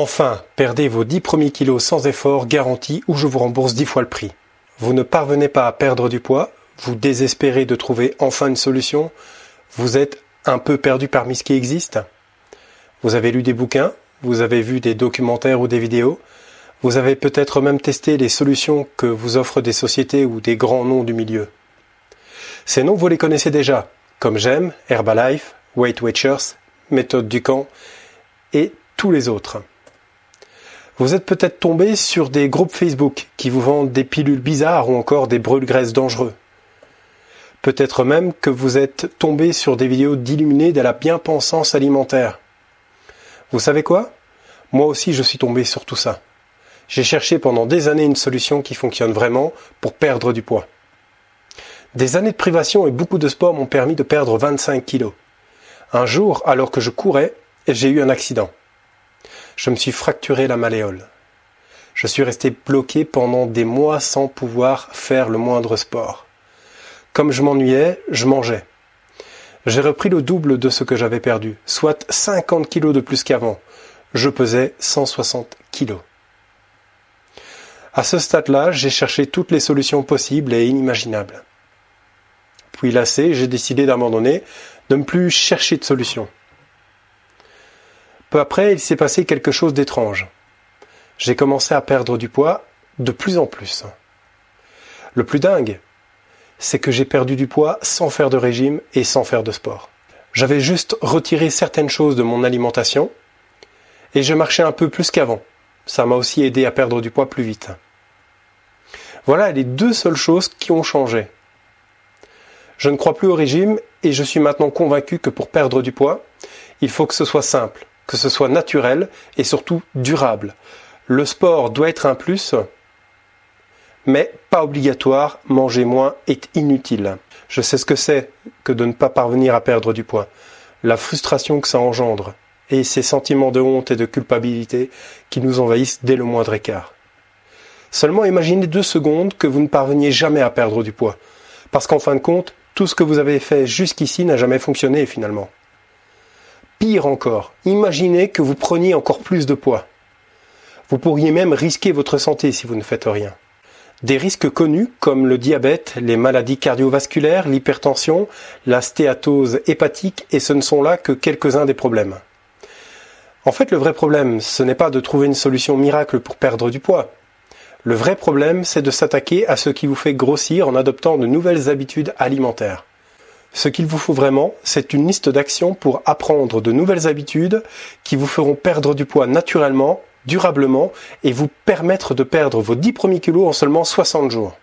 Enfin, perdez vos 10 premiers kilos sans effort garanti ou je vous rembourse 10 fois le prix. Vous ne parvenez pas à perdre du poids, vous désespérez de trouver enfin une solution, vous êtes un peu perdu parmi ce qui existe. Vous avez lu des bouquins, vous avez vu des documentaires ou des vidéos, vous avez peut-être même testé les solutions que vous offrent des sociétés ou des grands noms du milieu. Ces noms, vous les connaissez déjà, comme J'aime, Herbalife, Weight Watchers, Méthode Ducamp et tous les autres. Vous êtes peut-être tombé sur des groupes Facebook qui vous vendent des pilules bizarres ou encore des brûle-graisses dangereux. Peut-être même que vous êtes tombé sur des vidéos d'illuminés de la bien-pensance alimentaire. Vous savez quoi? Moi aussi je suis tombé sur tout ça. J'ai cherché pendant des années une solution qui fonctionne vraiment pour perdre du poids. Des années de privation et beaucoup de sport m'ont permis de perdre 25 kilos. Un jour, alors que je courais, j'ai eu un accident je me suis fracturé la malléole. Je suis resté bloqué pendant des mois sans pouvoir faire le moindre sport. Comme je m'ennuyais, je mangeais. J'ai repris le double de ce que j'avais perdu, soit 50 kilos de plus qu'avant. Je pesais 160 kilos. À ce stade-là, j'ai cherché toutes les solutions possibles et inimaginables. Puis lassé, j'ai décidé d'abandonner, de ne plus chercher de solution. Peu après, il s'est passé quelque chose d'étrange. J'ai commencé à perdre du poids de plus en plus. Le plus dingue, c'est que j'ai perdu du poids sans faire de régime et sans faire de sport. J'avais juste retiré certaines choses de mon alimentation et je marchais un peu plus qu'avant. Ça m'a aussi aidé à perdre du poids plus vite. Voilà les deux seules choses qui ont changé. Je ne crois plus au régime et je suis maintenant convaincu que pour perdre du poids, il faut que ce soit simple, que ce soit naturel et surtout durable. Le sport doit être un plus, mais pas obligatoire, manger moins est inutile. Je sais ce que c'est que de ne pas parvenir à perdre du poids, la frustration que ça engendre, et ces sentiments de honte et de culpabilité qui nous envahissent dès le moindre écart. Seulement imaginez deux secondes que vous ne parveniez jamais à perdre du poids, parce qu'en fin de compte, tout ce que vous avez fait jusqu'ici n'a jamais fonctionné finalement. Pire encore, imaginez que vous preniez encore plus de poids. Vous pourriez même risquer votre santé si vous ne faites rien. Des risques connus comme le diabète, les maladies cardiovasculaires, l'hypertension, la stéatose hépatique, et ce ne sont là que quelques-uns des problèmes. En fait, le vrai problème, ce n'est pas de trouver une solution miracle pour perdre du poids. Le vrai problème, c'est de s'attaquer à ce qui vous fait grossir en adoptant de nouvelles habitudes alimentaires. Ce qu'il vous faut vraiment, c'est une liste d'actions pour apprendre de nouvelles habitudes qui vous feront perdre du poids naturellement, durablement et vous permettre de perdre vos 10 premiers kilos en seulement 60 jours.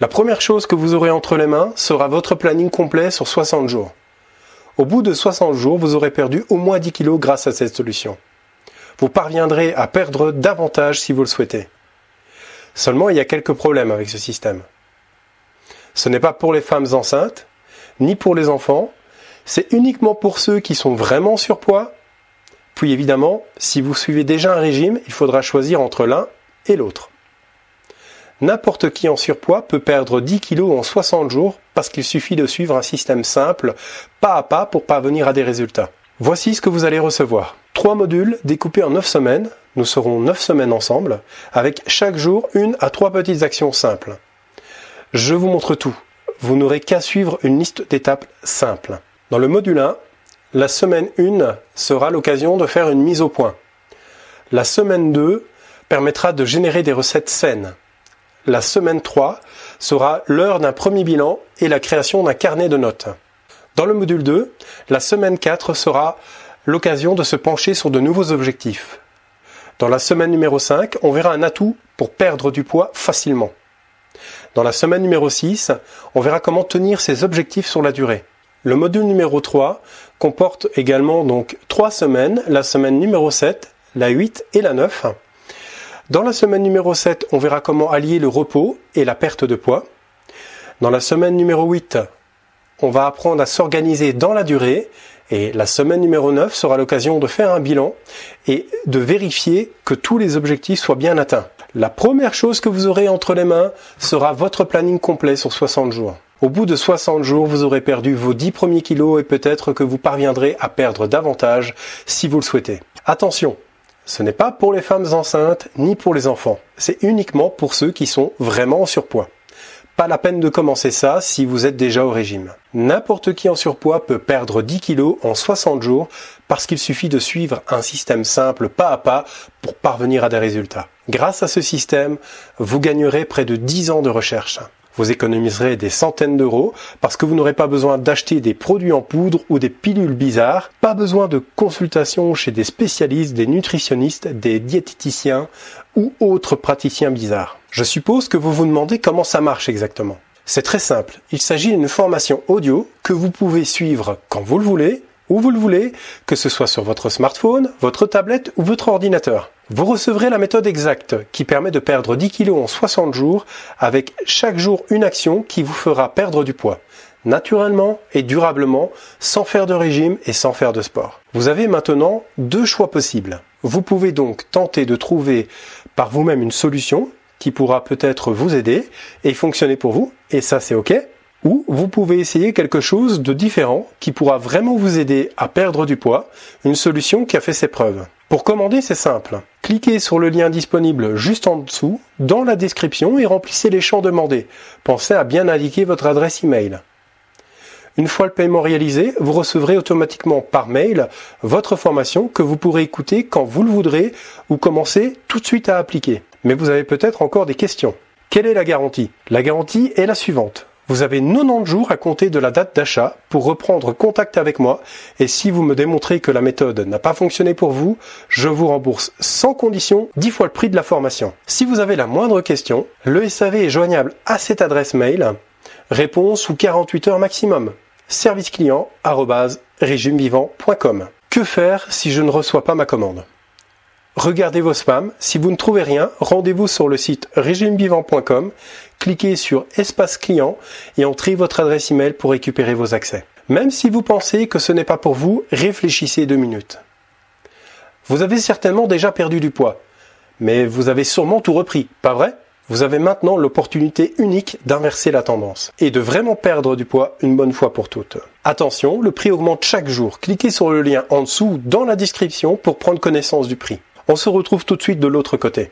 La première chose que vous aurez entre les mains sera votre planning complet sur 60 jours. Au bout de 60 jours, vous aurez perdu au moins 10 kilos grâce à cette solution. Vous parviendrez à perdre davantage si vous le souhaitez. Seulement, il y a quelques problèmes avec ce système. Ce n'est pas pour les femmes enceintes, ni pour les enfants. C'est uniquement pour ceux qui sont vraiment surpoids. Puis évidemment, si vous suivez déjà un régime, il faudra choisir entre l'un et l'autre. N'importe qui en surpoids peut perdre 10 kg en 60 jours parce qu'il suffit de suivre un système simple, pas à pas pour parvenir à des résultats. Voici ce que vous allez recevoir. Trois modules découpés en 9 semaines. Nous serons 9 semaines ensemble, avec chaque jour une à trois petites actions simples. Je vous montre tout vous n'aurez qu'à suivre une liste d'étapes simples. Dans le module 1, la semaine 1 sera l'occasion de faire une mise au point. La semaine 2 permettra de générer des recettes saines. La semaine 3 sera l'heure d'un premier bilan et la création d'un carnet de notes. Dans le module 2, la semaine 4 sera l'occasion de se pencher sur de nouveaux objectifs. Dans la semaine numéro 5, on verra un atout pour perdre du poids facilement. Dans la semaine numéro 6, on verra comment tenir ses objectifs sur la durée. Le module numéro 3 comporte également donc trois semaines, la semaine numéro 7, la 8 et la 9. Dans la semaine numéro 7, on verra comment allier le repos et la perte de poids. Dans la semaine numéro 8, on va apprendre à s'organiser dans la durée et la semaine numéro 9 sera l'occasion de faire un bilan et de vérifier que tous les objectifs soient bien atteints. La première chose que vous aurez entre les mains sera votre planning complet sur 60 jours. Au bout de 60 jours, vous aurez perdu vos 10 premiers kilos et peut-être que vous parviendrez à perdre davantage si vous le souhaitez. Attention, Ce n'est pas pour les femmes enceintes ni pour les enfants. C'est uniquement pour ceux qui sont vraiment en surpoids. Pas la peine de commencer ça si vous êtes déjà au régime. N'importe qui en surpoids peut perdre 10 kilos en 60 jours parce qu'il suffit de suivre un système simple pas à pas pour parvenir à des résultats. Grâce à ce système, vous gagnerez près de 10 ans de recherche. Vous économiserez des centaines d'euros parce que vous n'aurez pas besoin d'acheter des produits en poudre ou des pilules bizarres, pas besoin de consultation chez des spécialistes, des nutritionnistes, des diététiciens ou autres praticiens bizarres. Je suppose que vous vous demandez comment ça marche exactement. C'est très simple. Il s'agit d'une formation audio que vous pouvez suivre quand vous le voulez, où vous le voulez, que ce soit sur votre smartphone, votre tablette ou votre ordinateur. Vous recevrez la méthode exacte qui permet de perdre 10 kg en 60 jours avec chaque jour une action qui vous fera perdre du poids naturellement et durablement sans faire de régime et sans faire de sport. Vous avez maintenant deux choix possibles. Vous pouvez donc tenter de trouver par vous-même une solution qui pourra peut-être vous aider et fonctionner pour vous, et ça c'est ok. Ou vous pouvez essayer quelque chose de différent qui pourra vraiment vous aider à perdre du poids, une solution qui a fait ses preuves. Pour commander, c'est simple. Cliquez sur le lien disponible juste en dessous, dans la description, et remplissez les champs demandés. Pensez à bien indiquer votre adresse email. Une fois le paiement réalisé, vous recevrez automatiquement par mail votre formation que vous pourrez écouter quand vous le voudrez ou commencer tout de suite à appliquer. Mais vous avez peut-être encore des questions. Quelle est la garantie? La garantie est la suivante. Vous avez 90 jours à compter de la date d'achat pour reprendre contact avec moi et si vous me démontrez que la méthode n'a pas fonctionné pour vous, je vous rembourse sans condition 10 fois le prix de la formation. Si vous avez la moindre question, le SAV est joignable à cette adresse mail. Réponse sous 48 heures maximum. Service client régimevivant.com. Que faire si je ne reçois pas ma commande? Regardez vos spams. Si vous ne trouvez rien, rendez-vous sur le site régimevivant.com, cliquez sur Espace client et entrez votre adresse email pour récupérer vos accès. Même si vous pensez que ce n'est pas pour vous, réfléchissez deux minutes. Vous avez certainement déjà perdu du poids, mais vous avez sûrement tout repris, pas vrai? Vous avez maintenant l'opportunité unique d'inverser la tendance et de vraiment perdre du poids une bonne fois pour toutes. Attention, le prix augmente chaque jour. Cliquez sur le lien en dessous dans la description pour prendre connaissance du prix. On se retrouve tout de suite de l'autre côté.